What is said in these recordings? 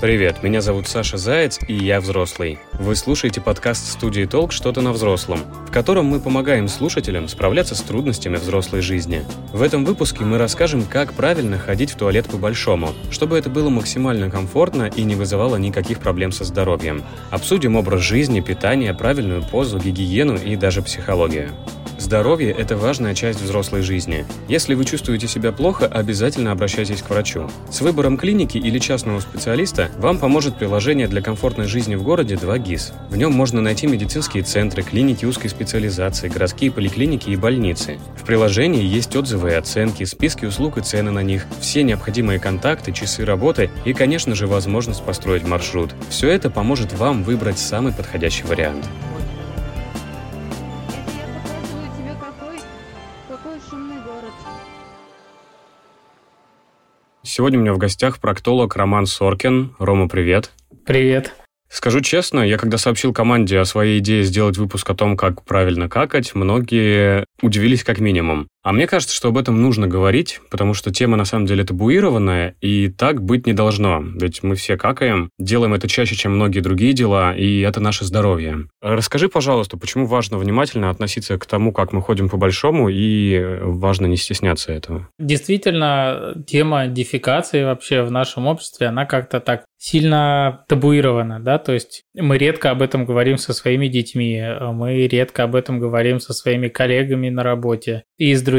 Привет, меня зовут Саша Заяц, и я взрослый. Вы слушаете подкаст студии «Толк. Что-то на взрослом», в котором мы помогаем слушателям справляться с трудностями взрослой жизни. В этом выпуске мы расскажем, как правильно ходить в туалет по-большому, чтобы это было максимально комфортно и не вызывало никаких проблем со здоровьем. Обсудим образ жизни, питание, правильную позу, гигиену и даже психологию. Здоровье – это важная часть взрослой жизни. Если вы чувствуете себя плохо, обязательно обращайтесь к врачу. С выбором клиники или частного специалиста вам поможет приложение для комфортной жизни в городе 2GIS. В нем можно найти медицинские центры, клиники узкой специализации, городские поликлиники и больницы. В приложении есть отзывы и оценки, списки услуг и цены на них, все необходимые контакты, часы работы и, конечно же, возможность построить маршрут. Все это поможет вам выбрать самый подходящий вариант. Сегодня у меня в гостях проктолог Роман Соркин. Рома, привет. Привет. Скажу честно, я когда сообщил команде о своей идее сделать выпуск о том, как правильно какать, многие удивились как минимум. А мне кажется, что об этом нужно говорить, потому что тема на самом деле табуированная, и так быть не должно. Ведь мы все какаем, делаем это чаще, чем многие другие дела, и это наше здоровье. Расскажи, пожалуйста, почему важно внимательно относиться к тому, как мы ходим по-большому, и важно не стесняться этого? Действительно, тема дефекации вообще в нашем обществе, она как-то так сильно табуирована, да, то есть мы редко об этом говорим со своими детьми, мы редко об этом говорим со своими коллегами на работе и с друзьями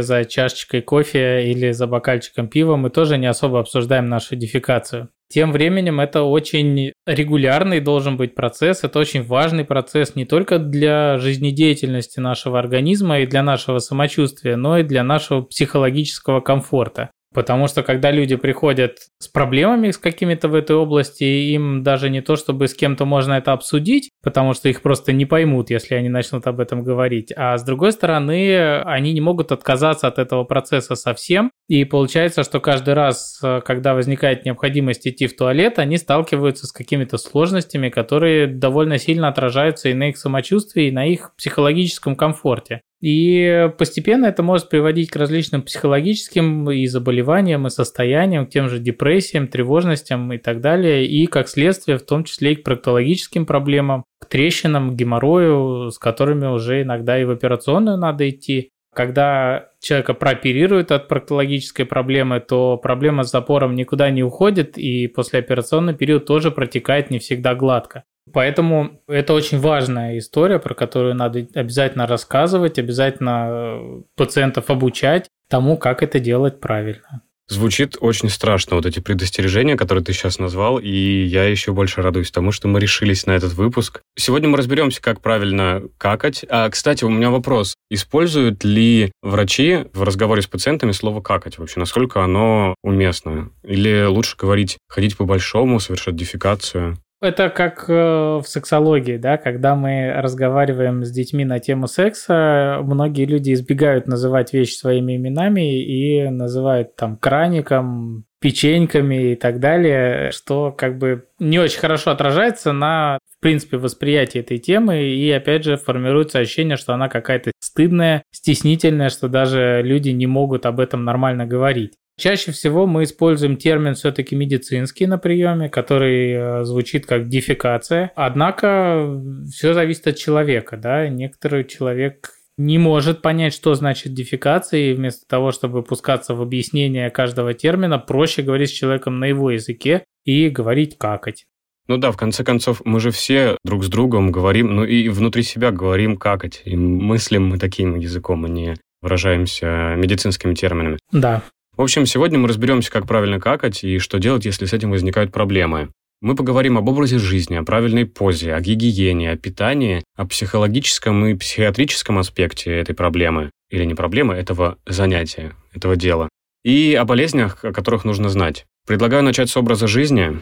за чашечкой кофе или за бокальчиком пива мы тоже не особо обсуждаем нашу дефекацию. Тем временем это очень регулярный должен быть процесс, это очень важный процесс не только для жизнедеятельности нашего организма и для нашего самочувствия, но и для нашего психологического комфорта. Потому что когда люди приходят с проблемами с какими-то в этой области, им даже не то, чтобы с кем-то можно это обсудить, потому что их просто не поймут, если они начнут об этом говорить. А с другой стороны, они не могут отказаться от этого процесса совсем. И получается, что каждый раз, когда возникает необходимость идти в туалет, они сталкиваются с какими-то сложностями, которые довольно сильно отражаются и на их самочувствии, и на их психологическом комфорте. И постепенно это может приводить к различным психологическим и заболеваниям, и состояниям, к тем же депрессиям, тревожностям и так далее, и как следствие в том числе и к проктологическим проблемам, к трещинам, геморрою, с которыми уже иногда и в операционную надо идти. Когда человека прооперируют от проктологической проблемы, то проблема с запором никуда не уходит, и послеоперационный период тоже протекает не всегда гладко. Поэтому это очень важная история, про которую надо обязательно рассказывать, обязательно э, пациентов обучать тому, как это делать правильно. Звучит очень страшно, вот эти предостережения, которые ты сейчас назвал, и я еще больше радуюсь тому, что мы решились на этот выпуск. Сегодня мы разберемся, как правильно какать. А, кстати, у меня вопрос. Используют ли врачи в разговоре с пациентами слово «какать» вообще? Насколько оно уместно? Или лучше говорить «ходить по-большому», совершать дефекацию? Это как э, в сексологии, да, когда мы разговариваем с детьми на тему секса, многие люди избегают называть вещи своими именами и называют там краником, печеньками и так далее, что как бы не очень хорошо отражается на, в принципе, восприятии этой темы и, опять же, формируется ощущение, что она какая-то стыдная, стеснительная, что даже люди не могут об этом нормально говорить. Чаще всего мы используем термин все-таки медицинский на приеме, который э, звучит как дефекация. Однако все зависит от человека, да. Некоторый человек не может понять, что значит дефекация, и вместо того, чтобы пускаться в объяснение каждого термина, проще говорить с человеком на его языке и говорить какать. Ну да, в конце концов, мы же все друг с другом говорим, ну и внутри себя говорим какать. И мыслим мы таким языком, а не выражаемся медицинскими терминами. Да. В общем, сегодня мы разберемся, как правильно какать и что делать, если с этим возникают проблемы. Мы поговорим об образе жизни, о правильной позе, о гигиене, о питании, о психологическом и психиатрическом аспекте этой проблемы, или не проблемы, этого занятия, этого дела, и о болезнях, о которых нужно знать. Предлагаю начать с образа жизни.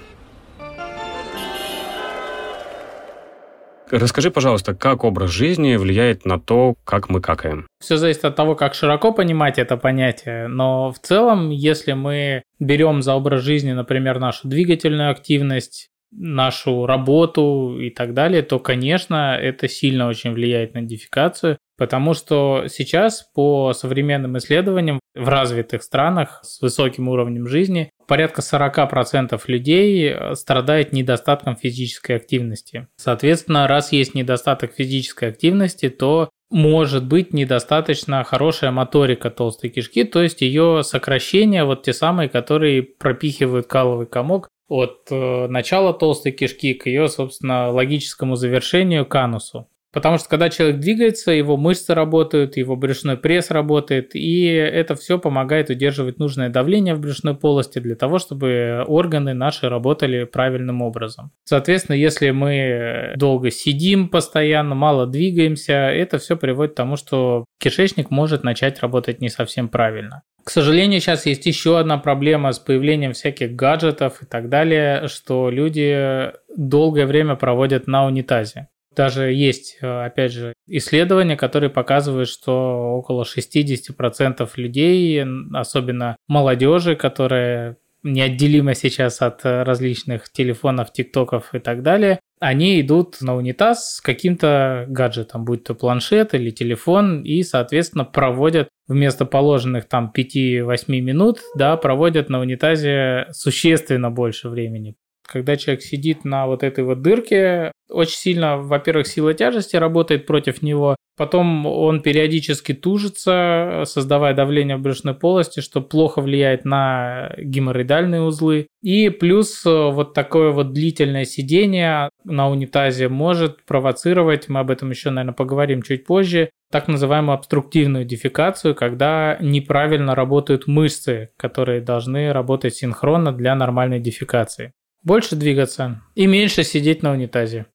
Расскажи, пожалуйста, как образ жизни влияет на то, как мы какаем? Все зависит от того, как широко понимать это понятие, но в целом, если мы берем за образ жизни, например, нашу двигательную активность, нашу работу и так далее, то, конечно, это сильно очень влияет на дефекацию, потому что сейчас по современным исследованиям в развитых странах с высоким уровнем жизни порядка 40% людей э, страдает недостатком физической активности. Соответственно, раз есть недостаток физической активности, то может быть недостаточно хорошая моторика толстой кишки, то есть ее сокращение, вот те самые, которые пропихивают каловый комок от э, начала толстой кишки к ее, собственно, логическому завершению, к анусу. Потому что когда человек двигается, его мышцы работают, его брюшной пресс работает, и это все помогает удерживать нужное давление в брюшной полости для того, чтобы органы наши работали правильным образом. Соответственно, если мы долго сидим постоянно, мало двигаемся, это все приводит к тому, что кишечник может начать работать не совсем правильно. К сожалению, сейчас есть еще одна проблема с появлением всяких гаджетов и так далее, что люди долгое время проводят на унитазе. Даже есть, э, опять же, исследования, которые показывают, что около 60% людей, особенно молодежи, которая неотделима сейчас от различных телефонов, тиктоков и так далее, они идут на унитаз с каким-то гаджетом, будь то планшет или телефон, и, соответственно, проводят вместо положенных там 5-8 минут, да, проводят на унитазе существенно больше времени когда человек сидит на вот этой вот дырке, очень сильно, во-первых, сила тяжести работает против него, потом он периодически тужится, создавая давление в брюшной полости, что плохо влияет на геморроидальные узлы. И плюс э, вот такое вот длительное сидение на унитазе может провоцировать, мы об этом еще, наверное, поговорим чуть позже, так называемую обструктивную дефекацию, когда неправильно работают мышцы, которые должны работать синхронно для нормальной дефекации. Больше двигаться и меньше сидеть на унитазе.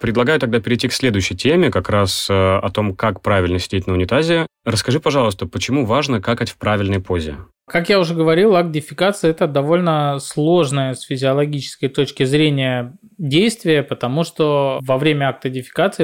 Предлагаю тогда перейти к следующей теме, как раз э, о том, как правильно сидеть на унитазе. Расскажи, пожалуйста, почему важно какать в правильной позе? Как я уже говорил, акт дефекации – это довольно сложное с физиологической точки зрения действие, потому что во время акта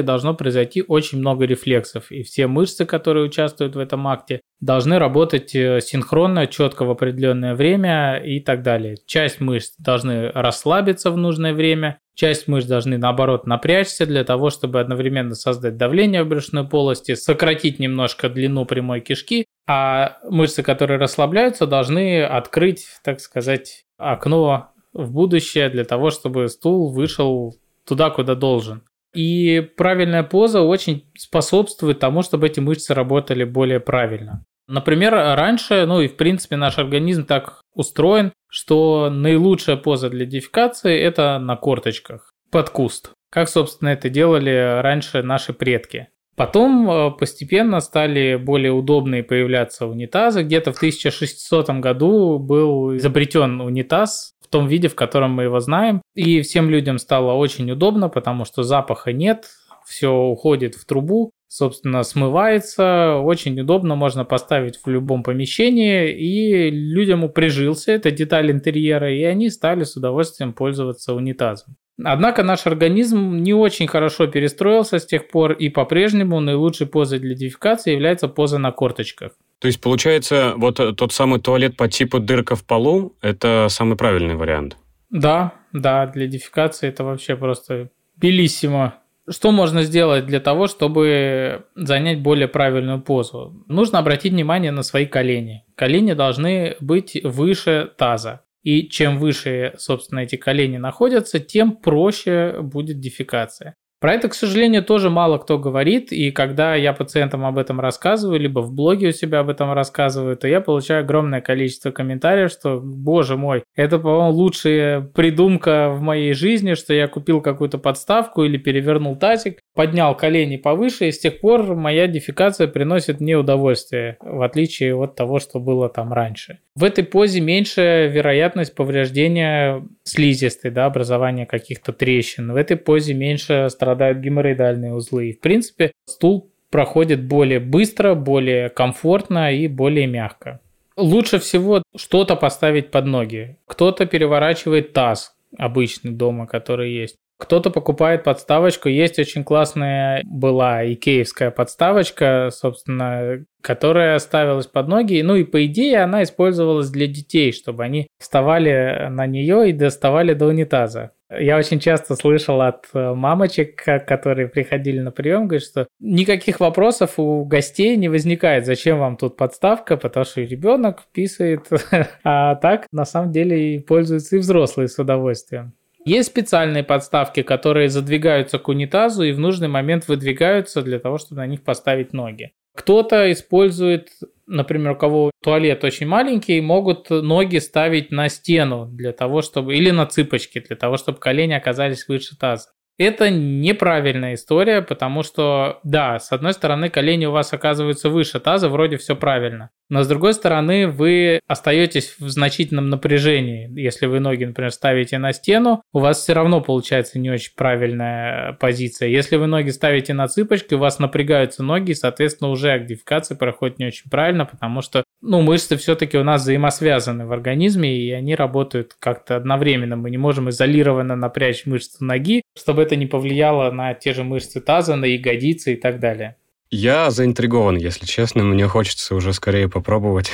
должно произойти очень много рефлексов, и все мышцы, которые участвуют в этом акте, должны работать э, синхронно, четко в определенное время и так далее. Часть мышц должны расслабиться в нужное время, часть мышц должны наоборот напрячься для того, чтобы одновременно создать давление в брюшной полости, сократить немножко длину прямой кишки а мышцы, которые расслабляются, должны открыть, так сказать, окно в будущее для того, чтобы стул вышел туда, куда должен. И правильная поза очень способствует тому, чтобы эти мышцы работали более правильно. Например, раньше, ну и в принципе наш организм так устроен, что наилучшая поза для дефекации – это на корточках, под куст. Как, собственно, это делали раньше наши предки. Потом э, постепенно стали более удобные появляться унитазы. Где-то в 1600 году был изобретен унитаз в том виде, в котором мы его знаем. И всем людям стало очень удобно, потому что запаха нет, все уходит в трубу, собственно, смывается. Очень удобно, можно поставить в любом помещении. И людям прижился эта деталь интерьера, и они стали с удовольствием пользоваться унитазом. Однако наш организм не очень хорошо перестроился с тех пор, и по-прежнему наилучшей позой для дефекации является поза на корточках. То есть, получается, вот тот самый туалет по типу дырка в полу – это самый правильный вариант? Да, да, для дефекации это вообще просто белиссимо. Что можно сделать для того, чтобы занять более правильную позу? Нужно обратить внимание на свои колени. Колени должны быть выше таза. И чем выше, собственно, эти колени находятся, тем проще будет дефекация. Про это, к сожалению, тоже мало кто говорит, и когда я пациентам об этом рассказываю, либо в блоге у себя об этом рассказываю, то я получаю огромное количество комментариев, что, боже мой, это, по-моему, лучшая придумка в моей жизни, что я купил какую-то подставку или перевернул тазик, поднял колени повыше, и с тех пор моя дефекация приносит мне удовольствие, в отличие от того, что было там раньше. В этой позе меньше вероятность повреждения слизистой, да, образования каких-то трещин. В этой позе меньше страдают геморроидальные узлы. И, в принципе, стул проходит более быстро, более комфортно и более мягко. Лучше всего что-то поставить под ноги. Кто-то переворачивает таз обычный дома, который есть. Кто-то покупает подставочку. Есть очень классная была икеевская подставочка, собственно, которая ставилась под ноги. Ну и по идее она использовалась для детей, чтобы они вставали на нее и доставали до унитаза. Я очень часто слышал от э, мамочек, которые приходили на прием, говорят, что никаких вопросов у гостей не возникает, зачем вам тут подставка, потому что ребенок писает, а так на самом деле и пользуются и взрослые с удовольствием. Есть специальные подставки, которые задвигаются к унитазу и в нужный момент выдвигаются для того, чтобы на них поставить ноги. Кто-то использует, например, у кого туалет очень маленький, могут ноги ставить на стену для того, чтобы или на цыпочки для того, чтобы колени оказались выше таза. Это неправильная история, потому что, да, с одной стороны, колени у вас оказываются выше таза, вроде все правильно. Но с другой стороны, вы остаетесь в значительном напряжении. Если вы ноги, например, ставите на стену, у вас все равно получается не очень правильная позиция. Если вы ноги ставите на цыпочки, у вас напрягаются ноги, и, соответственно, уже акт дефекации проходит не очень правильно, потому что ну, мышцы все-таки у нас взаимосвязаны в организме, и они работают как-то одновременно. Мы не можем изолированно напрячь мышцы ноги, чтобы это не повлияло на те же мышцы таза, на ягодицы и так далее. Я заинтригован, если честно. Мне хочется уже скорее попробовать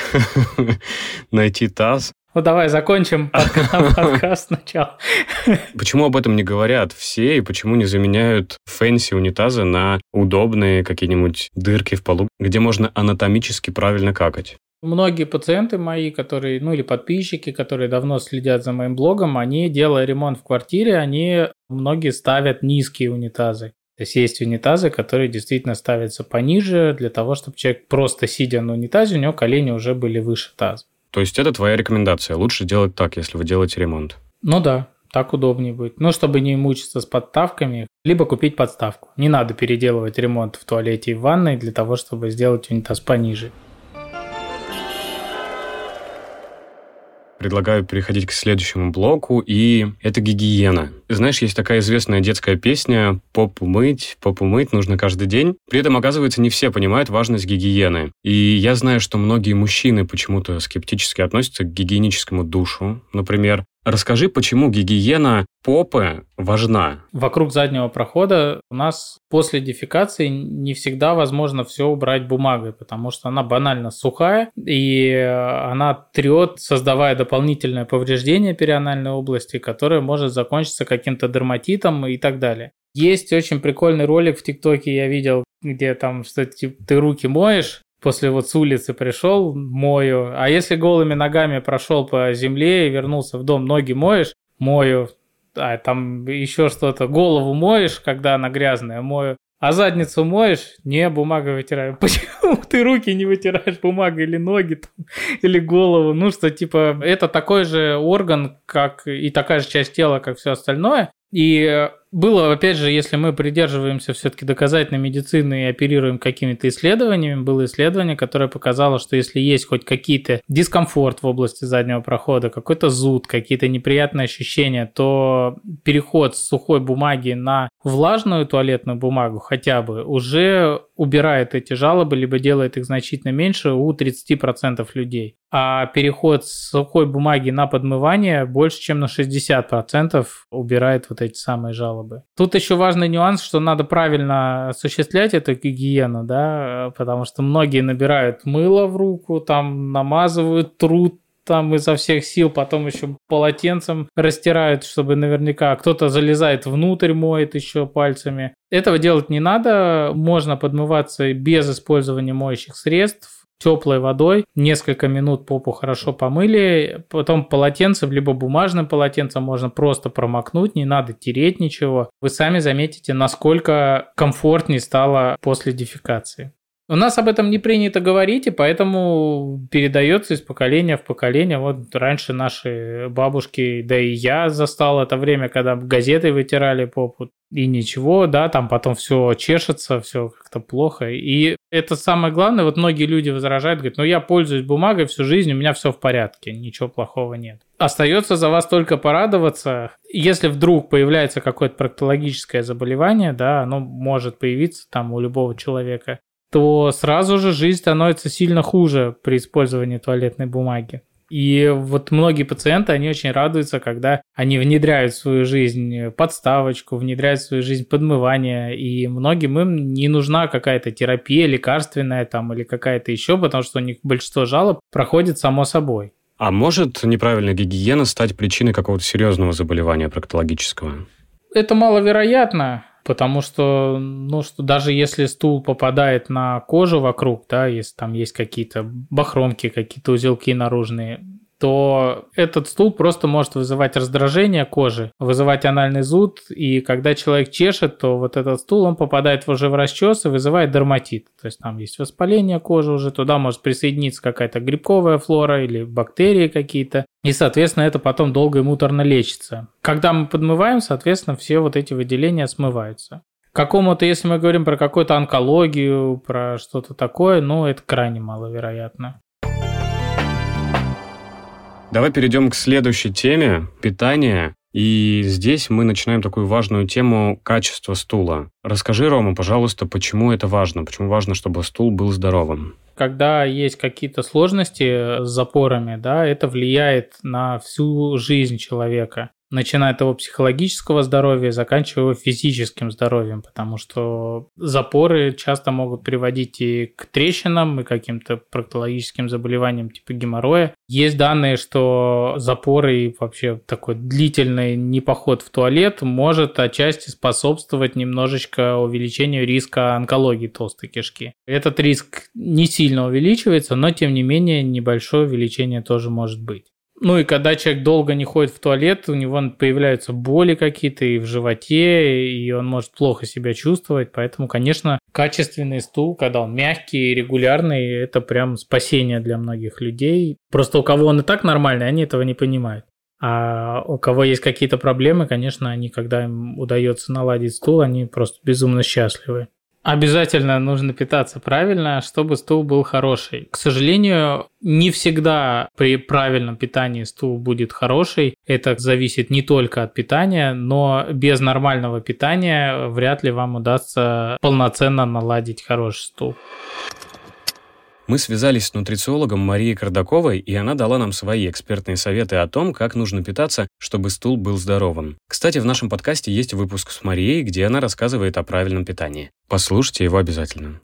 найти таз. Ну давай закончим подкаст сначала. Почему об этом не говорят все и почему не заменяют fancy унитазы на удобные какие-нибудь дырки в полу, где можно анатомически правильно какать? Многие пациенты мои, которые, ну или подписчики, которые давно следят за моим блогом, они, делая ремонт в квартире, они многие ставят низкие унитазы. То есть есть унитазы, которые действительно ставятся пониже для того, чтобы человек просто сидя на унитазе, у него колени уже были выше таза. То есть это твоя рекомендация? Лучше делать так, если вы делаете ремонт? Ну да, так удобнее будет. Ну, чтобы не мучиться с подставками, либо купить подставку. Не надо переделывать ремонт в туалете и в ванной для того, чтобы сделать унитаз пониже. Предлагаю переходить к следующему блоку, и это гигиена. Знаешь, есть такая известная детская песня «Попу мыть, попу мыть нужно каждый день». При этом, оказывается, не все понимают важность гигиены. И я знаю, что многие мужчины почему-то скептически относятся к гигиеническому душу, например. Расскажи, почему гигиена попы важна? Вокруг заднего прохода у нас после дефекации не всегда возможно все убрать бумагой, потому что она банально сухая, и она трет, создавая дополнительное повреждение перианальной области, которое может закончиться каким-то дерматитом и так далее. Есть очень прикольный ролик в ТикТоке, я видел, где там что типа, ты руки моешь, после вот с улицы пришел, мою. А если голыми ногами прошел по земле и вернулся в дом, ноги моешь, мою. А там еще что-то, голову моешь, когда она грязная, мою. А задницу моешь? Не, бумагой вытираю. Почему ты руки не вытираешь бумагой или ноги, там, или голову? Ну, что, типа, это такой же орган, как и такая же часть тела, как все остальное. И было, опять же, если мы придерживаемся все-таки доказательной медицины и оперируем какими-то исследованиями, было исследование, которое показало, что если есть хоть какие-то дискомфорт в области заднего прохода, какой-то зуд, какие-то неприятные ощущения, то переход с сухой бумаги на влажную туалетную бумагу хотя бы уже убирает эти жалобы, либо делает их значительно меньше у 30% людей. А переход с сухой бумаги на подмывание больше, чем на 60% убирает вот эти самые жалобы. Тут еще важный нюанс, что надо правильно осуществлять эту гигиену, да, потому что многие набирают мыло в руку, там намазывают труд там изо всех сил, потом еще полотенцем растирают, чтобы наверняка кто-то залезает внутрь, моет еще пальцами. Этого делать не надо, можно подмываться без использования моющих средств, теплой водой, несколько минут попу хорошо помыли, потом полотенцем, либо бумажным полотенцем можно просто промокнуть, не надо тереть ничего. Вы сами заметите, насколько комфортнее стало после дефекации. У нас об этом не принято говорить, и поэтому передается из поколения в поколение. Вот раньше наши бабушки, да и я застал это время, когда газеты вытирали попу, и ничего, да, там потом все чешется, все как-то плохо. И это самое главное, вот многие люди возражают, говорят, ну я пользуюсь бумагой всю жизнь, у меня все в порядке, ничего плохого нет. Остается за вас только порадоваться. Если вдруг появляется какое-то проктологическое заболевание, да, оно может появиться там у любого человека, то сразу же жизнь становится сильно хуже при использовании туалетной бумаги. И вот многие пациенты, они очень радуются, когда они внедряют в свою жизнь подставочку, внедряют в свою жизнь подмывание, и многим им не нужна какая-то терапия лекарственная там или какая-то еще, потому что у них большинство жалоб проходит само собой. А может неправильная гигиена стать причиной какого-то серьезного заболевания проктологического? Это маловероятно, Потому что, ну, что даже если стул попадает на кожу вокруг, да, если там есть какие-то бахромки, какие-то узелки наружные, то этот стул просто может вызывать раздражение кожи, вызывать анальный зуд, и когда человек чешет, то вот этот стул, он попадает уже в расчес и вызывает дерматит. То есть там есть воспаление кожи уже, туда может присоединиться какая-то грибковая флора или бактерии какие-то, и, соответственно, это потом долго и муторно лечится. Когда мы подмываем, соответственно, все вот эти выделения смываются. Какому-то, если мы говорим про какую-то онкологию, про что-то такое, ну, это крайне маловероятно. Давай перейдем к следующей теме – питание. И здесь мы начинаем такую важную тему качества стула. Расскажи, Рома, пожалуйста, почему это важно? Почему важно, чтобы стул был здоровым? Когда есть какие-то сложности с запорами, да, это влияет на всю жизнь человека начиная от его психологического здоровья, заканчивая его физическим здоровьем, потому что запоры часто могут приводить и к трещинам, и каким-то проктологическим заболеваниям типа геморроя. Есть данные, что запоры и вообще такой длительный непоход в туалет может отчасти способствовать немножечко увеличению риска онкологии толстой кишки. Этот риск не сильно увеличивается, но тем не менее небольшое увеличение тоже может быть. Ну и когда человек долго не ходит в туалет, у него появляются боли какие-то и в животе, и он может плохо себя чувствовать. Поэтому, конечно, качественный стул, когда он мягкий и регулярный, это прям спасение для многих людей. Просто у кого он и так нормальный, они этого не понимают. А у кого есть какие-то проблемы, конечно, они, когда им удается наладить стул, они просто безумно счастливы. Обязательно нужно питаться правильно, чтобы стул был хороший. К сожалению, не всегда при правильном питании стул будет хороший. Это зависит не только от питания, но без нормального питания вряд ли вам удастся полноценно наладить хороший стул. Мы связались с нутрициологом Марией Кардаковой, и она дала нам свои экспертные советы о том, как нужно питаться, чтобы стул был здоровым. Кстати, в нашем подкасте есть выпуск с Марией, где она рассказывает о правильном питании. Послушайте его обязательно.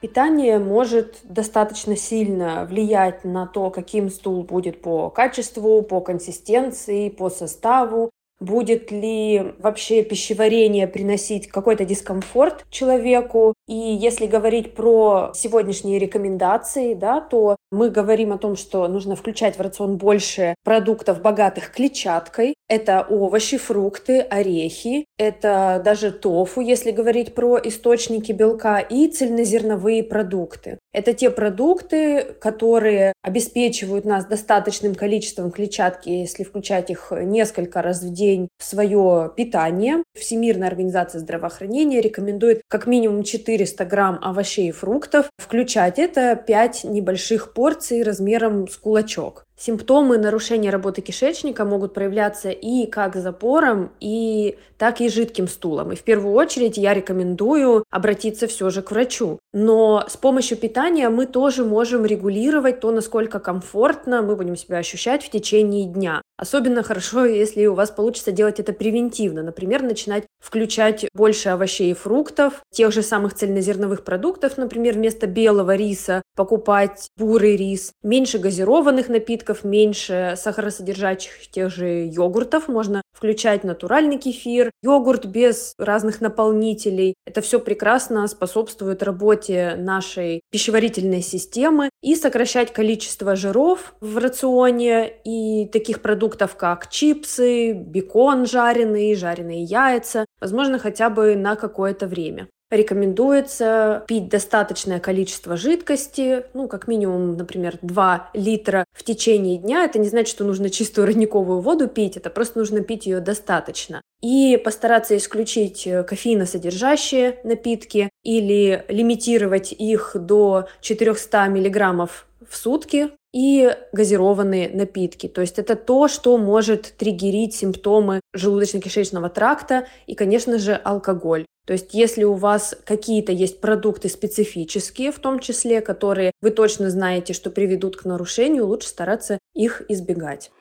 Питание может достаточно сильно влиять на то, каким стул будет по качеству, по консистенции, по составу, будет ли вообще пищеварение приносить какой-то дискомфорт человеку. И если говорить про сегодняшние рекомендации, да, то мы говорим о том, что нужно включать в рацион больше продуктов, богатых клетчаткой. Это овощи, фрукты, орехи, это даже тофу, если говорить про источники белка, и цельнозерновые продукты. Это те продукты, которые обеспечивают нас достаточным количеством клетчатки, если включать их несколько раз в день в свое питание. Всемирная организация здравоохранения рекомендует как минимум 400 грамм овощей и фруктов включать. Это 5 небольших порций размером с кулачок. Симптомы нарушения работы кишечника могут проявляться и как запором, и так и жидким стулом. И в первую очередь я рекомендую обратиться все же к врачу. Но с помощью питания мы тоже можем регулировать то, насколько комфортно мы будем себя ощущать в течение дня. Особенно хорошо, если у вас получится делать это превентивно. Например, начинать включать больше овощей и фруктов, тех же самых цельнозерновых продуктов, например, вместо белого риса покупать бурый рис, меньше газированных напитков, меньше сахаросодержащих тех же йогуртов, можно включать натуральный кефир, йогурт без разных наполнителей. Это все прекрасно способствует работе нашей пищеварительной системы и сокращать количество жиров в рационе и таких продуктов, как чипсы, бекон жареный, жареные яйца, возможно, хотя бы на какое-то время. Рекомендуется пить достаточное количество жидкости, ну, как минимум, например, 2 литра в течение дня. Это не значит, что нужно чистую родниковую воду пить, это просто нужно пить ее достаточно. И постараться исключить э, кофеиносодержащие напитки или лимитировать их до 400 миллиграммов в сутки и газированные напитки. То есть это то, что может триггерить симптомы желудочно-кишечного тракта и, конечно же, алкоголь. То есть если у вас какие-то есть продукты специфические, в том числе, которые вы точно знаете, что приведут к нарушению, лучше стараться их избегать.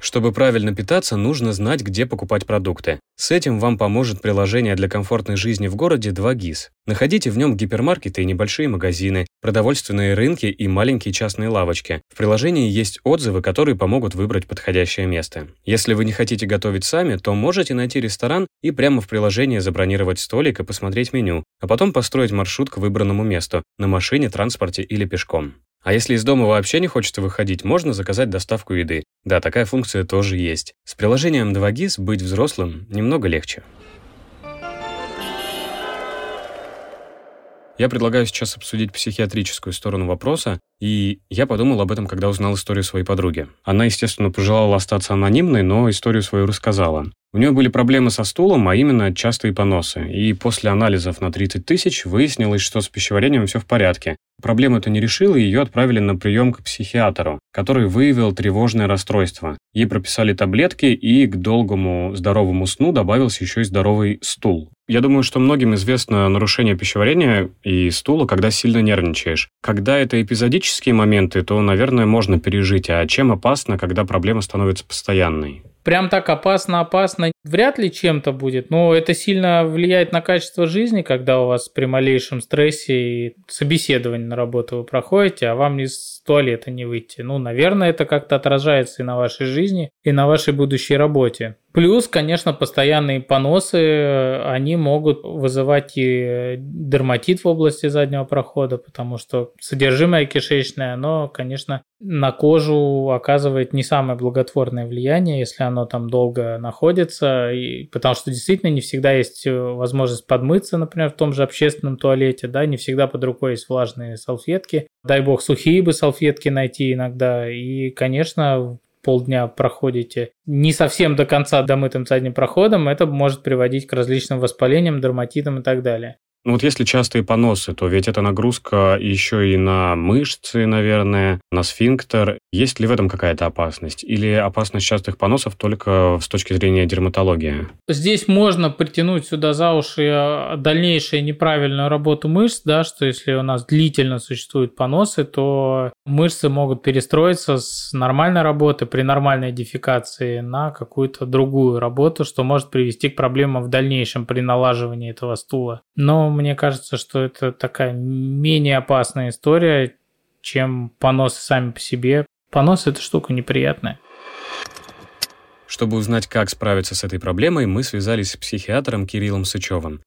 Чтобы правильно питаться, нужно знать, где покупать продукты. С этим вам поможет приложение для комфортной жизни в городе 2GIS. Находите в нем гипермаркеты и небольшие магазины, продовольственные рынки и маленькие частные лавочки. В приложении есть отзывы, которые помогут выбрать подходящее место. Если вы не хотите готовить сами, то можете найти ресторан и прямо в приложении забронировать столик и посмотреть меню, а потом построить маршрут к выбранному месту на машине, транспорте или пешком. А если из дома вообще не хочется выходить, можно заказать доставку еды. Да, такая функция тоже есть. С приложением 2GIS быть взрослым немного легче. Я предлагаю сейчас обсудить психиатрическую сторону вопроса, и я подумал об этом, когда узнал историю своей подруги. Она, естественно, пожелала остаться анонимной, но историю свою рассказала. У нее были проблемы со стулом, а именно частые поносы. И после анализов на 30 тысяч выяснилось, что с пищеварением все в порядке. Проблему это не решила, и ее отправили на прием к психиатру, который выявил тревожное расстройство. Ей прописали таблетки, и к долгому здоровому сну добавился еще и здоровый стул. Я думаю, что многим известно нарушение пищеварения и стула, когда сильно нервничаешь. Когда это эпизодические моменты, то, наверное, можно пережить. А чем опасно, когда проблема становится постоянной? прям так опасно-опасно вряд ли чем-то будет, но это сильно влияет на качество жизни, когда у вас при малейшем стрессе и собеседование на работу вы проходите, а вам из туалета не выйти. Ну, наверное, это как-то отражается и на вашей жизни, и на вашей будущей работе. Плюс, конечно, постоянные поносы, они могут вызывать и дерматит в области заднего прохода, потому что содержимое кишечное, оно, конечно, на кожу оказывает не самое благотворное влияние, если оно там долго находится, и, потому что действительно не всегда есть возможность подмыться, например, в том же общественном туалете, да, не всегда под рукой есть влажные салфетки. Дай бог, сухие бы салфетки найти иногда, и, конечно, полдня проходите не совсем до конца домытым задним проходом, это может приводить к различным воспалениям, дерматитам и так далее. Ну вот если частые поносы, то ведь это нагрузка еще и на мышцы, наверное, на сфинктер. Есть ли в этом какая-то опасность? Или опасность частых поносов только с точки зрения дерматологии? Здесь можно притянуть сюда за уши э, дальнейшую неправильную работу мышц, да, что если у нас длительно существуют поносы, то мышцы могут перестроиться с нормальной работы при нормальной дефекации на какую-то другую работу, что может привести к проблемам в дальнейшем при налаживании этого стула. Но мне кажется, что это такая менее опасная история, чем поносы сами по себе. Понос – это штука неприятная. Чтобы узнать, как справиться с этой проблемой, мы связались с психиатром Кириллом Сычевым.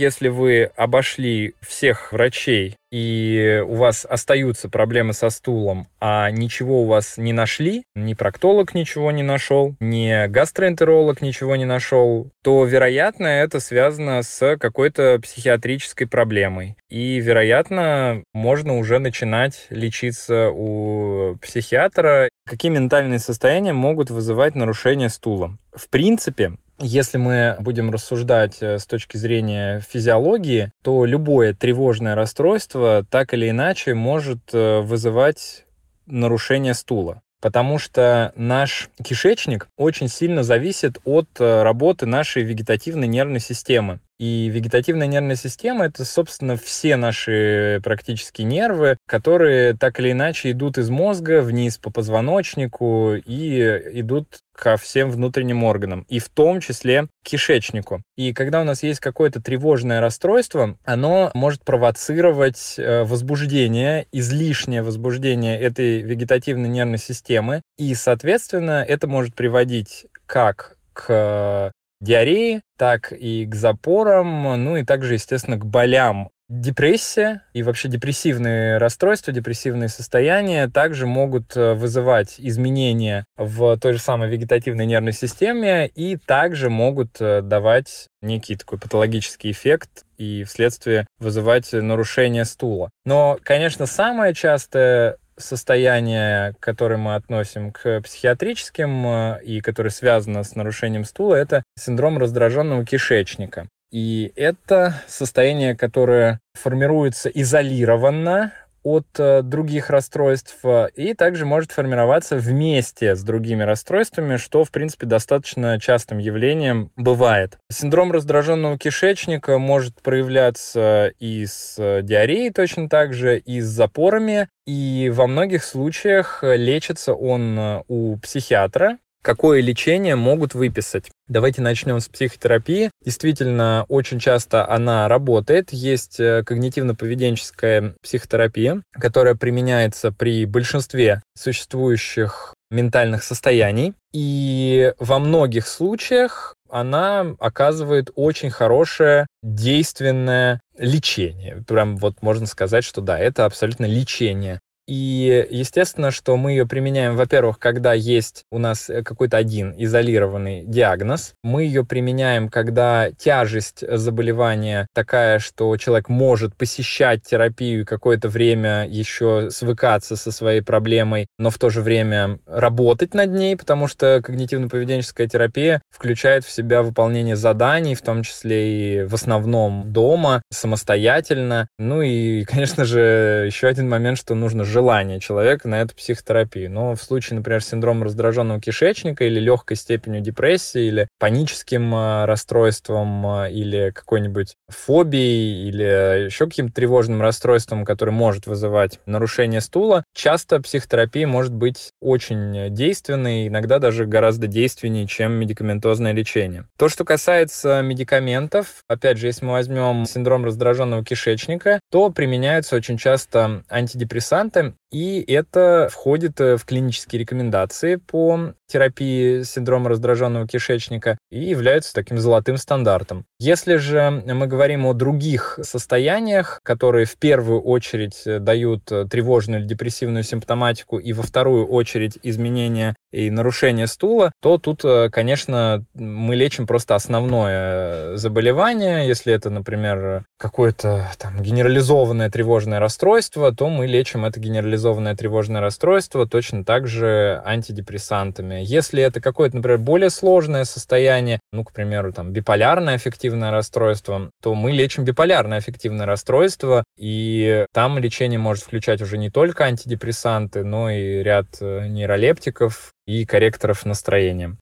Если вы обошли всех врачей и у вас остаются проблемы со стулом, а ничего у вас не нашли, ни проктолог ничего не нашел, ни гастроэнтеролог ничего не нашел, то, вероятно, это связано с какой-то психиатрической проблемой. И, вероятно, можно уже начинать лечиться у психиатра. Какие ментальные состояния могут вызывать нарушение стула? В принципе, если мы будем рассуждать э, с точки зрения физиологии, то любое тревожное расстройство так или иначе может э, вызывать нарушение стула. потому что наш кишечник очень сильно зависит от э, работы нашей вегетативной нервной системы. И вегетативная нервная система — это, собственно, все наши практически нервы, которые так или иначе идут из мозга вниз по позвоночнику и идут ко всем внутренним органам, и в том числе кишечнику. И когда у нас есть какое-то тревожное расстройство, оно может провоцировать э, возбуждение, излишнее возбуждение этой вегетативной нервной системы, и, соответственно, это может приводить как к диареи, так и к запорам, ну и также, естественно, к болям. Депрессия и вообще депрессивные расстройства, депрессивные состояния также могут э, вызывать изменения в той же самой вегетативной нервной системе и также могут э, давать некий такой патологический эффект и вследствие вызывать нарушение стула. Но, конечно, самое частое состояние, которое мы относим к психиатрическим э, и которое связано с нарушением стула, это синдром раздраженного кишечника. И это состояние, которое формируется изолированно от э, других расстройств э, и также может формироваться вместе с другими расстройствами, что, в принципе, достаточно частым явлением бывает. Синдром раздраженного кишечника может проявляться и с э, диареей точно так же, и с запорами, и во многих случаях лечится он у психиатра, какое лечение могут выписать. Давайте начнем с психотерапии. Действительно, очень часто она работает. Есть э, когнитивно-поведенческая психотерапия, которая применяется при большинстве существующих ментальных состояний. И во многих случаях она оказывает очень хорошее действенное лечение. Прям вот можно сказать, что да, это абсолютно лечение. И естественно, что мы ее применяем, во-первых, когда есть у нас э, какой-то один изолированный диагноз. Мы ее применяем, когда тяжесть заболевания такая, что человек может посещать терапию какое-то время еще свыкаться со своей проблемой, но в то же время работать над ней, потому что когнитивно-поведенческая терапия включает в себя выполнение заданий, в том числе и в основном дома, самостоятельно. Ну и, конечно же, еще один момент, что нужно жить желание человека на эту психотерапию. Но в случае, например, синдрома раздраженного кишечника или легкой степенью депрессии, или паническим а, расстройством, а, или какой-нибудь фобией, или еще каким-то тревожным расстройством, который может вызывать нарушение стула, часто психотерапия может быть очень действенной, иногда даже гораздо действеннее, чем медикаментозное лечение. То, что касается медикаментов, опять же, если мы возьмем синдром раздраженного кишечника, то применяются очень часто антидепрессанты, и это входит э, в клинические рекомендации по терапии синдрома раздраженного кишечника и является таким золотым стандартом. Если же мы говорим о других состояниях, которые в первую очередь э, дают э, тревожную или депрессивную симптоматику и во вторую очередь изменения и нарушение стула, то тут, конечно, мы лечим просто основное заболевание. Если это, например, какое-то там генерализованное тревожное расстройство, то мы лечим это генерализованное тревожное расстройство точно так же антидепрессантами. Если это какое-то, например, более сложное состояние, ну, к примеру, там, биполярное аффективное расстройство, то мы лечим биполярное аффективное расстройство, и там лечение может включать уже не только антидепрессанты, но и ряд э, нейролептиков и корректоров настроения.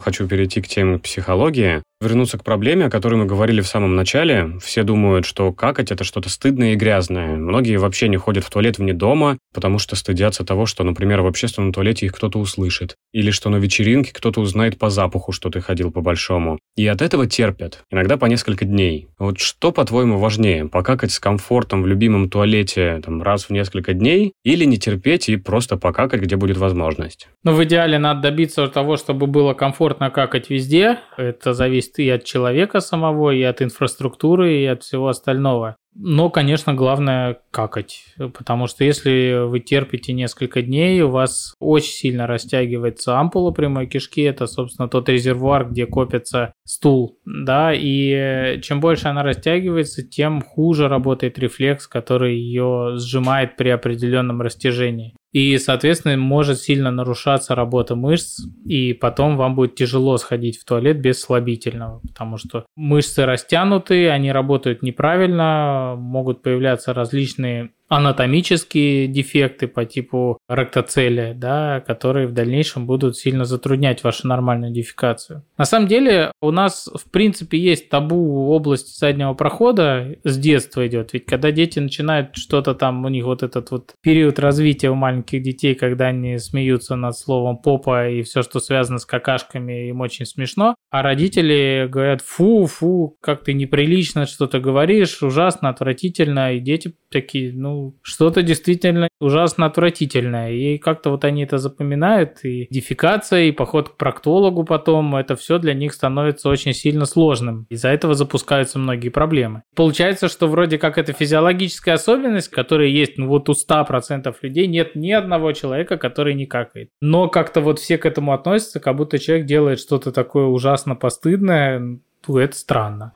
Хочу перейти к теме психологии вернуться к проблеме, о которой мы говорили в самом начале. Все думают, что какать – это что-то стыдное и грязное. Многие вообще не ходят в туалет вне дома, потому что стыдятся того, что, например, в общественном туалете их кто-то услышит. Или что на вечеринке кто-то узнает по запаху, что ты ходил по-большому. И от этого терпят. Иногда по несколько дней. Вот что, по-твоему, важнее? Покакать с комфортом в любимом туалете там, раз в несколько дней? Или не терпеть и просто покакать, где будет возможность? Ну, в идеале надо добиться того, чтобы было комфортно какать везде. Это зависит зависит и от человека самого, и от инфраструктуры, и от всего остального. Но, конечно, главное какать, потому что если вы терпите несколько дней, у вас очень сильно растягивается ампула прямой кишки, это, собственно, тот резервуар, где копится стул, да, и чем больше она растягивается, тем хуже работает рефлекс, который ее сжимает при определенном растяжении. И, соответственно, может сильно нарушаться работа мышц, и потом вам будет тяжело сходить в туалет без слабительного, потому что мышцы растянуты, они работают неправильно, могут появляться различные анатомические дефекты по типу ректоцелия, да, которые в дальнейшем будут сильно затруднять вашу нормальную дефекацию. На самом деле у нас в принципе есть табу области заднего прохода с детства идет, ведь когда дети начинают что-то там, у них вот этот вот период развития у маленьких детей, когда они смеются над словом попа и все, что связано с какашками, им очень смешно, а родители говорят, фу, фу, как ты неприлично что-то говоришь, ужасно, отвратительно, и дети такие, ну, что-то действительно ужасно отвратительное. И как-то вот они это запоминают, и дефикация, и поход к проктологу потом, это все для них становится очень сильно сложным. Из-за этого запускаются многие проблемы. Получается, что вроде как это физиологическая особенность, которая есть, ну вот у 100% людей нет ни одного человека, который не какает. Но как-то вот все к этому относятся, как будто человек делает что-то такое ужасно постыдное, ну это странно.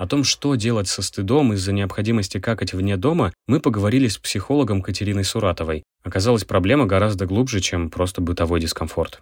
О том, что делать со стыдом из-за необходимости какать вне дома, мы поговорили с психологом Катериной Суратовой. Оказалось, проблема гораздо глубже, чем просто бытовой дискомфорт.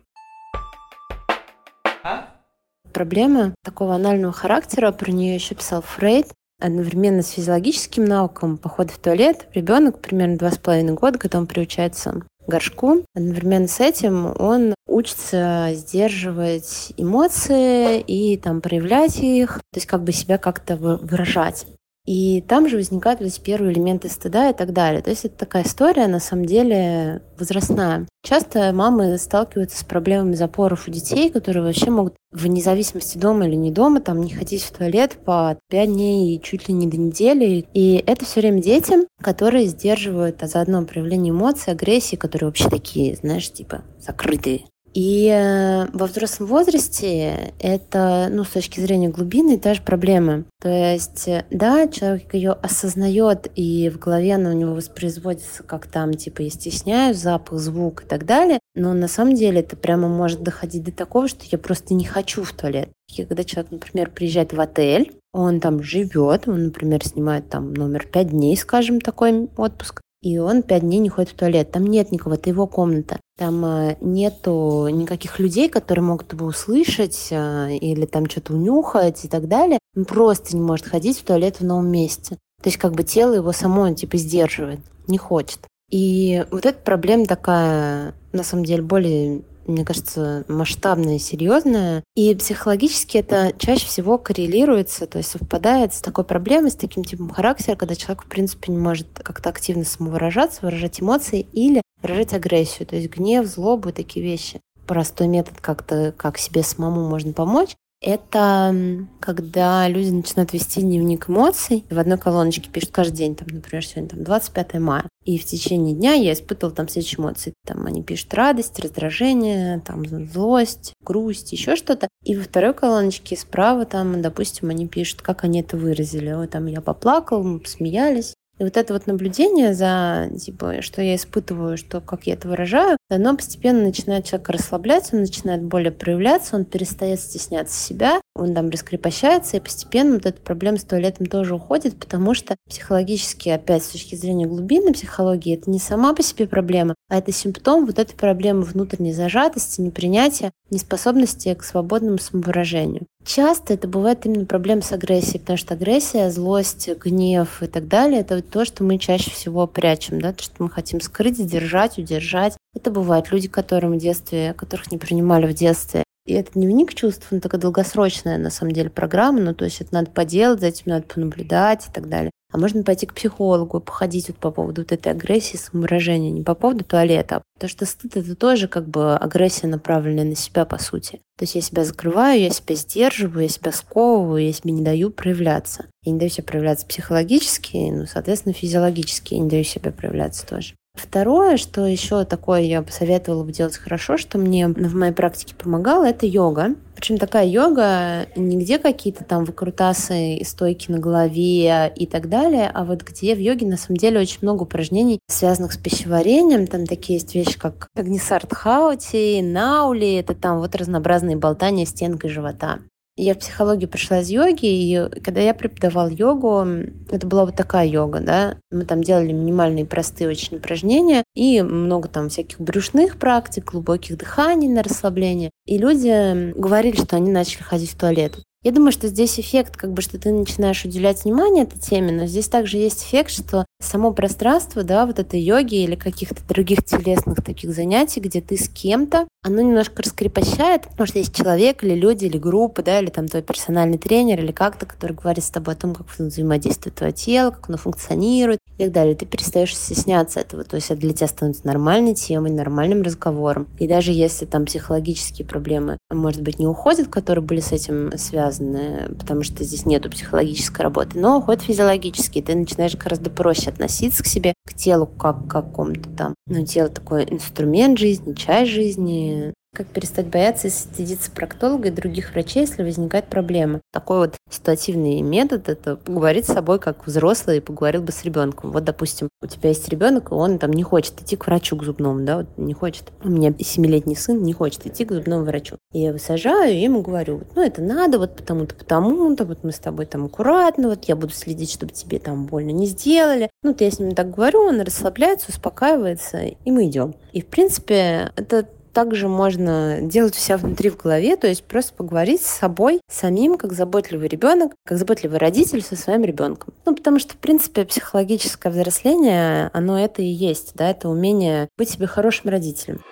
Проблема такого анального характера, про нее еще писал Фрейд, одновременно с физиологическим науком, поход в туалет, ребенок примерно два с половиной года, когда он приучается горшку. Одновременно с этим он учится сдерживать эмоции и там проявлять их, то есть как бы себя как-то выражать. И там же возникают вот эти первые элементы стыда и так далее. То есть это такая история, на самом деле, возрастная. Часто мамы сталкиваются с проблемами запоров у детей, которые вообще могут вне зависимости дома или не дома, там не ходить в туалет по 5 дней и чуть ли не до недели. И это все время дети, которые сдерживают, а заодно проявление эмоций, агрессии, которые вообще такие, знаешь, типа закрытые. И э, во взрослом возрасте это, ну, с точки зрения глубины, та же проблема. То есть, э, да, человек ее осознает, и в голове она у него воспроизводится, как там, типа, я стесняюсь, запах, звук и так далее. Но на самом деле это прямо может доходить до такого, что я просто не хочу в туалет. И когда человек, например, приезжает в отель, он там живет, он, например, снимает там номер пять дней, скажем, такой отпуск, и он пять дней не ходит в туалет. Там нет никого, это его комната. Там э, нету никаких людей, которые могут его услышать э, или там что-то унюхать и так далее. Он просто не может ходить в туалет в новом месте. То есть как бы тело его само типа сдерживает, не хочет. И вот эта проблема такая, на самом деле, более мне кажется, масштабное, серьезное. И психологически это чаще всего коррелируется, то есть совпадает с такой проблемой, с таким типом характера, когда человек, в принципе, не может как-то активно самовыражаться, выражать эмоции или выражать агрессию, то есть гнев, злобу такие вещи. Простой метод как-то, как себе самому можно помочь, это когда люди начинают вести дневник эмоций. В одной колоночке пишут каждый день, там, например, сегодня там, 25 мая. И в течение дня я испытывал там следующие эмоции. Там они пишут радость, раздражение, там злость, грусть, еще что-то. И во второй колоночке справа там, допустим, они пишут, как они это выразили. Вот там я поплакал, мы посмеялись. И вот это вот наблюдение за, типа, что я испытываю, что как я это выражаю, оно постепенно начинает человек расслабляться, он начинает более проявляться, он перестает стесняться себя, он там раскрепощается, и постепенно вот эта проблема с туалетом тоже уходит, потому что психологически, опять с точки зрения глубины психологии, это не сама по себе проблема, а это симптом вот этой проблемы внутренней зажатости, непринятия, неспособности к свободному самовыражению. Часто это бывает именно проблема с агрессией, потому что агрессия, злость, гнев и так далее — это то, что мы чаще всего прячем, да, то, что мы хотим скрыть, сдержать, удержать. Это бывают люди, которым в детстве, которых не принимали в детстве. И этот дневник чувств, он такая долгосрочная, на самом деле, программа, ну, то есть это надо поделать, за этим надо понаблюдать и так далее. А можно пойти к психологу, походить вот по поводу вот этой агрессии, самовыражения, не по поводу туалета, а потому что стыд — это тоже как бы агрессия, направленная на себя, по сути. То есть я себя закрываю, я себя сдерживаю, я себя сковываю, я себе не даю проявляться. Я не даю себе проявляться психологически, ну, соответственно, физиологически я не даю себе проявляться тоже. Второе, что еще такое я посоветовала бы делать хорошо, что мне в моей практике помогало, это йога. Причем такая йога нигде какие-то там выкрутасы и стойки на голове и так далее, а вот где в йоге на самом деле очень много упражнений, связанных с пищеварением. Там такие есть вещи, как Агнисардхаути, Наули, это там вот разнообразные болтания стенкой живота. Я в психологию пришла из йоги, и когда я преподавал йогу, это была вот такая йога, да, мы там делали минимальные простые очень упражнения и много там всяких брюшных практик, глубоких дыханий на расслабление. И люди говорили, что они начали ходить в туалет. Я думаю, что здесь эффект, как бы, что ты начинаешь уделять внимание этой теме, но здесь также есть эффект, что само пространство, да, вот этой йоги или каких-то других телесных таких занятий, где ты с кем-то, оно немножко раскрепощает, потому что есть человек или люди, или группа, да, или там твой персональный тренер, или как-то, который говорит с тобой о том, как взаимодействует твое тело, как оно функционирует и так далее. Ты перестаешь стесняться этого, то есть это для тебя становится нормальной темой, нормальным разговором. И даже если там психологические проблемы, может быть, не уходят, которые были с этим связаны, потому что здесь нету психологической работы, но уходят физиологические, ты начинаешь гораздо проще относиться к себе, к телу, как к какому-то там. Ну, тело такой инструмент жизни, часть жизни, как перестать бояться и стыдиться проктолога и других врачей, если возникает проблема? Такой вот ситуативный метод – это поговорить с собой как взрослый и поговорил бы с ребенком. Вот, допустим, у тебя есть ребенок, и он там не хочет идти к врачу к зубному, да, вот не хочет. У меня семилетний сын не хочет идти к зубному врачу. И я его сажаю и ему говорю, ну, это надо вот потому-то, потому-то, вот мы с тобой там аккуратно, вот я буду следить, чтобы тебе там больно не сделали. Ну, вот я с ним так говорю, он расслабляется, успокаивается, и мы идем. И, в принципе, это также можно делать у себя внутри в голове, то есть просто поговорить с собой самим, как заботливый ребенок, как заботливый родитель со своим ребенком. Ну, потому что, в принципе, психологическое взросление, оно это и есть, да, это умение быть себе хорошим родителем.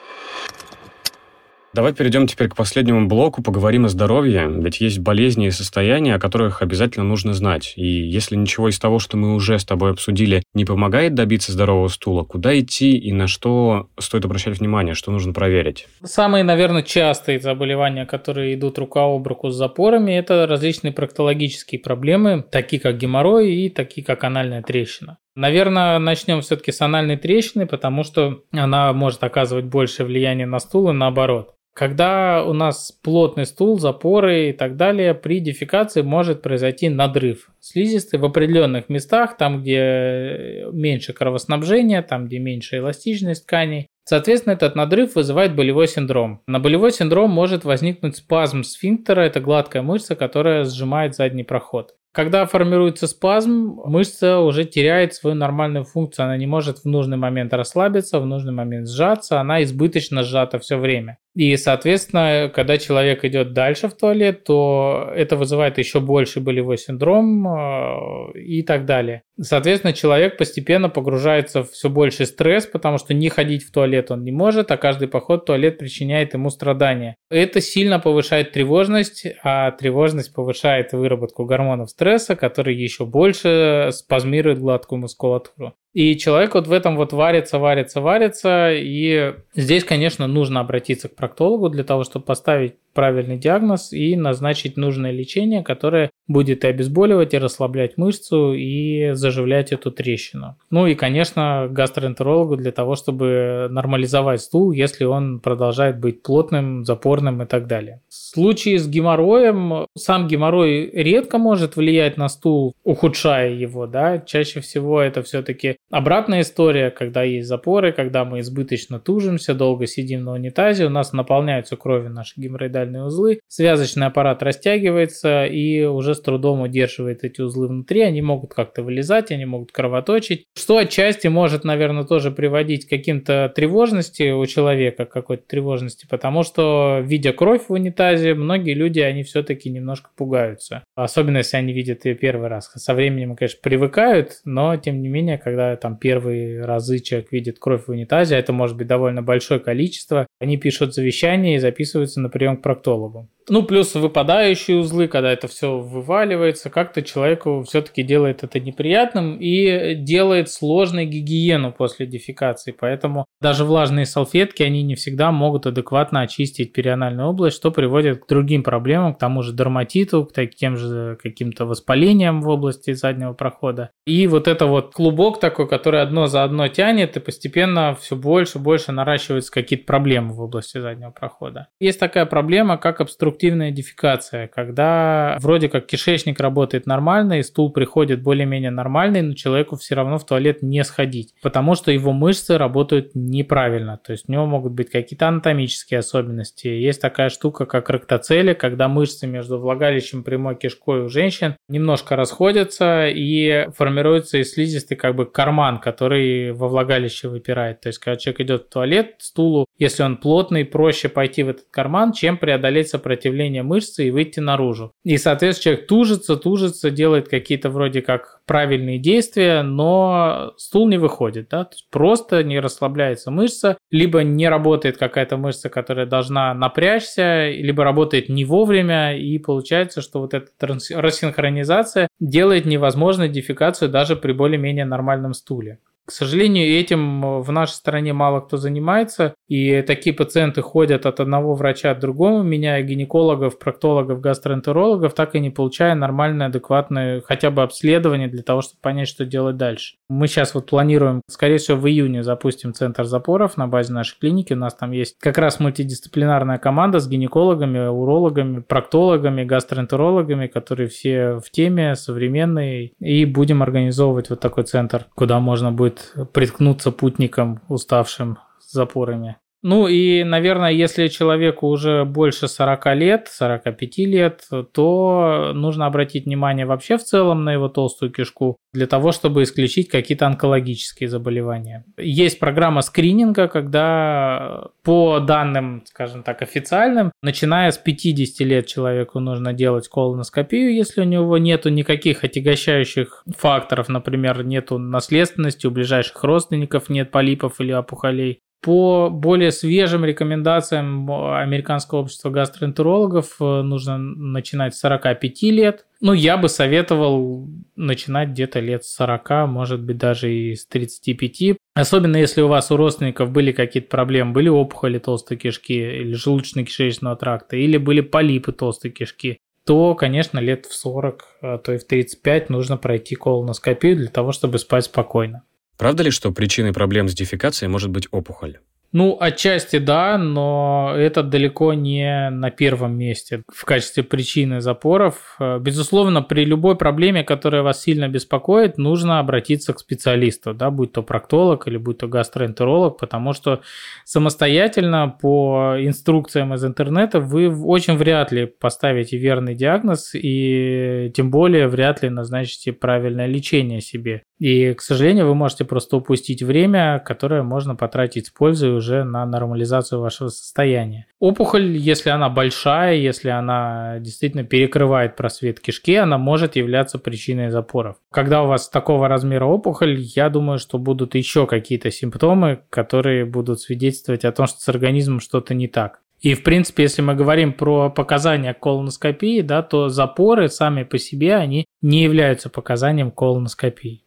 Давай перейдем теперь к последнему блоку, поговорим о здоровье, ведь есть болезни и состояния, о которых обязательно нужно знать. И если ничего из того, что мы уже с тобой обсудили, не помогает добиться здорового стула, куда идти и на что стоит обращать внимание, что нужно проверить? Самые, наверное, частые заболевания, которые идут рука об руку с запорами, это различные проктологические проблемы, такие как геморрой и такие как анальная трещина. Наверное, начнем все-таки с анальной трещины, потому что она может оказывать большее влияние на стул и наоборот. Когда у нас плотный стул, запоры и так далее, при дефекации может произойти надрыв слизистой в определенных местах, там, где меньше кровоснабжения, там, где меньше эластичность тканей. Соответственно, этот надрыв вызывает болевой синдром. На болевой синдром может возникнуть спазм сфинктера, это гладкая мышца, которая сжимает задний проход. Когда формируется спазм, мышца уже теряет свою нормальную функцию. Она не может в нужный момент расслабиться, в нужный момент сжаться. Она избыточно сжата все время. И, соответственно, когда человек идет дальше в туалет, то это вызывает еще больше болевой синдром э, и так далее. Соответственно, человек постепенно погружается в все больше стресс, потому что не ходить в туалет он не может, а каждый поход в туалет причиняет ему страдания. Это сильно повышает тревожность, а тревожность повышает выработку гормонов стресса, которые еще больше спазмируют гладкую мускулатуру. И человек вот в этом вот варится, варится, варится. И здесь, конечно, нужно обратиться к проктологу для того, чтобы поставить правильный диагноз и назначить нужное лечение, которое будет и обезболивать, и расслаблять мышцу, и заживлять эту трещину. Ну и, конечно, гастроэнтерологу для того, чтобы нормализовать стул, если он продолжает быть плотным, запорным и так далее. В случае с геморроем, сам геморрой редко может влиять на стул, ухудшая его, да, чаще всего это все-таки обратная история, когда есть запоры, когда мы избыточно тужимся, долго сидим на унитазе, у нас наполняются кровью наши геморроидальные узлы, связочный аппарат растягивается и уже с трудом удерживает эти узлы внутри, они могут как-то вылезать, они могут кровоточить, что отчасти может, наверное, тоже приводить к каким-то тревожности у человека, какой-то тревожности, потому что, видя кровь в унитазе, многие люди, они все-таки немножко пугаются, особенно если они видят ее первый раз. Со временем, конечно, привыкают, но, тем не менее, когда там первые разы человек видит кровь в унитазе, а это может быть довольно большое количество, они пишут завещание и записываются на прием к проктологу. Ну, плюс выпадающие узлы, когда это все вываливается, как-то человеку все-таки делает это неприятным и делает сложной гигиену после дефекации. Поэтому даже влажные салфетки, они не всегда могут адекватно очистить перианальную область, что приводит к другим проблемам, к тому же дерматиту, к таким же каким-то воспалениям в области заднего прохода. И вот это вот клубок такой, который одно за одно тянет, и постепенно все больше и больше наращиваются какие-то проблемы в области заднего прохода. Есть такая проблема, как обструктивация обструктивная дефекация, когда вроде как кишечник работает нормально, и стул приходит более-менее нормальный, но человеку все равно в туалет не сходить, потому что его мышцы работают неправильно, то есть у него могут быть какие-то анатомические особенности. Есть такая штука, как ректоцели, когда мышцы между влагалищем прямой кишкой у женщин немножко расходятся и формируется из слизистой как бы карман, который во влагалище выпирает. То есть, когда человек идет в туалет, стулу, если он плотный, проще пойти в этот карман, чем преодолеть сопротивление сопротивление мышцы и выйти наружу. И, соответственно, человек тужится, тужится, делает какие-то вроде как правильные действия, но стул не выходит, да, просто не расслабляется мышца, либо не работает какая-то мышца, которая должна напрячься, либо работает не вовремя, и получается, что вот эта рассинхронизация делает невозможной дефекацию даже при более-менее нормальном стуле. К сожалению, этим э, в нашей стране мало кто занимается, и такие пациенты ходят от одного врача к другому, меняя гинекологов, проктологов, гастроэнтерологов, так и не получая нормальное, адекватное хотя бы обследование для того, чтобы понять, что делать дальше. Мы сейчас вот планируем, скорее всего, в июне запустим центр запоров на базе нашей клиники. У нас там есть как раз мультидисциплинарная команда с гинекологами, урологами, проктологами, гастроэнтерологами, которые все в теме, современные, и будем организовывать вот такой центр, куда можно будет приткнуться путникам, уставшим запорами. Ну и, наверное, если человеку уже больше 40 лет, 45 лет, то нужно обратить внимание вообще в целом на его толстую кишку для того, чтобы исключить какие-то онкологические заболевания. Есть программа скрининга, когда по данным, скажем так, официальным, начиная с 50 лет человеку нужно делать колоноскопию, если у него нету никаких отягощающих факторов, например, нету наследственности, у ближайших родственников нет полипов или опухолей. По более свежим рекомендациям Американского общества гастроэнтерологов э, нужно начинать с 45 лет. Ну, я бы советовал начинать где-то лет с 40, может быть, даже и с 35. Особенно если у вас у родственников были какие-то проблемы, были опухоли толстой кишки или желудочно-кишечного тракта, или были полипы толстой кишки, то, конечно, лет в 40, а то и в 35 нужно пройти колоноскопию для того, чтобы спать спокойно. Правда ли, что причиной проблем с дефекацией может быть опухоль? Ну, отчасти да, но это далеко не на первом месте в качестве причины запоров. Э, безусловно, при любой проблеме, которая вас сильно беспокоит, нужно обратиться к специалисту, да, будь то проктолог или будь то гастроэнтеролог, потому что самостоятельно по инструкциям из интернета вы очень вряд ли поставите верный диагноз и тем более вряд ли назначите правильное лечение себе. И, к сожалению, вы можете просто упустить время, которое можно потратить с пользой уже на нормализацию вашего состояния. Опухоль, если она большая, если она действительно перекрывает просвет кишки, она может являться причиной запоров. Когда у вас такого размера опухоль, я думаю, что будут еще какие-то симптомы, которые будут свидетельствовать о том, что с организмом что-то не так. И, в принципе, если мы говорим про показания колоноскопии, да, то запоры сами по себе, они не являются показанием колоноскопии.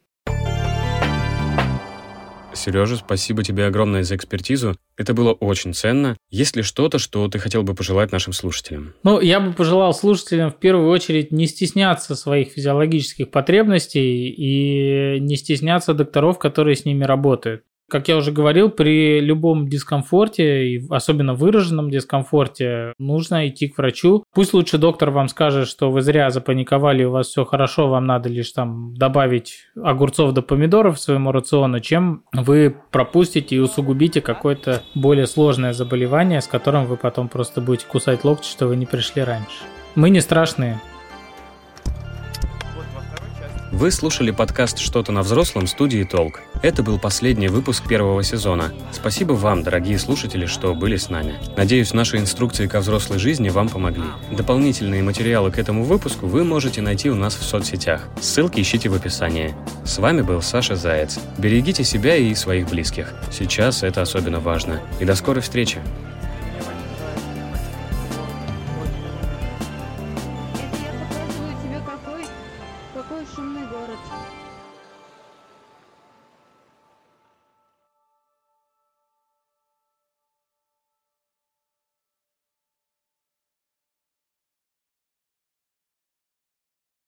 Сережа, спасибо тебе огромное за экспертизу. Это было очень ценно. Есть ли что-то, что ты хотел бы пожелать нашим слушателям? Ну, я бы пожелал слушателям в первую очередь не стесняться своих физиологических потребностей и не стесняться докторов, которые с ними работают. Как я уже говорил, при любом дискомфорте, особенно выраженном дискомфорте, нужно идти к врачу. Пусть лучше доктор вам скажет, что вы зря запаниковали, у вас все хорошо, вам надо лишь там добавить огурцов до помидоров своему рациону, чем вы пропустите и усугубите какое-то более сложное заболевание, с которым вы потом просто будете кусать локти, что вы не пришли раньше. Мы не страшные, вы слушали подкаст «Что-то на взрослом» студии «Толк». Это был последний выпуск первого сезона. Спасибо вам, дорогие слушатели, что были с нами. Надеюсь, наши инструкции ко взрослой жизни вам помогли. Дополнительные материалы к этому выпуску вы можете найти у нас в соцсетях. Ссылки ищите в описании. С вами был Саша Заяц. Берегите себя и своих близких. Сейчас это особенно важно. И до скорой встречи.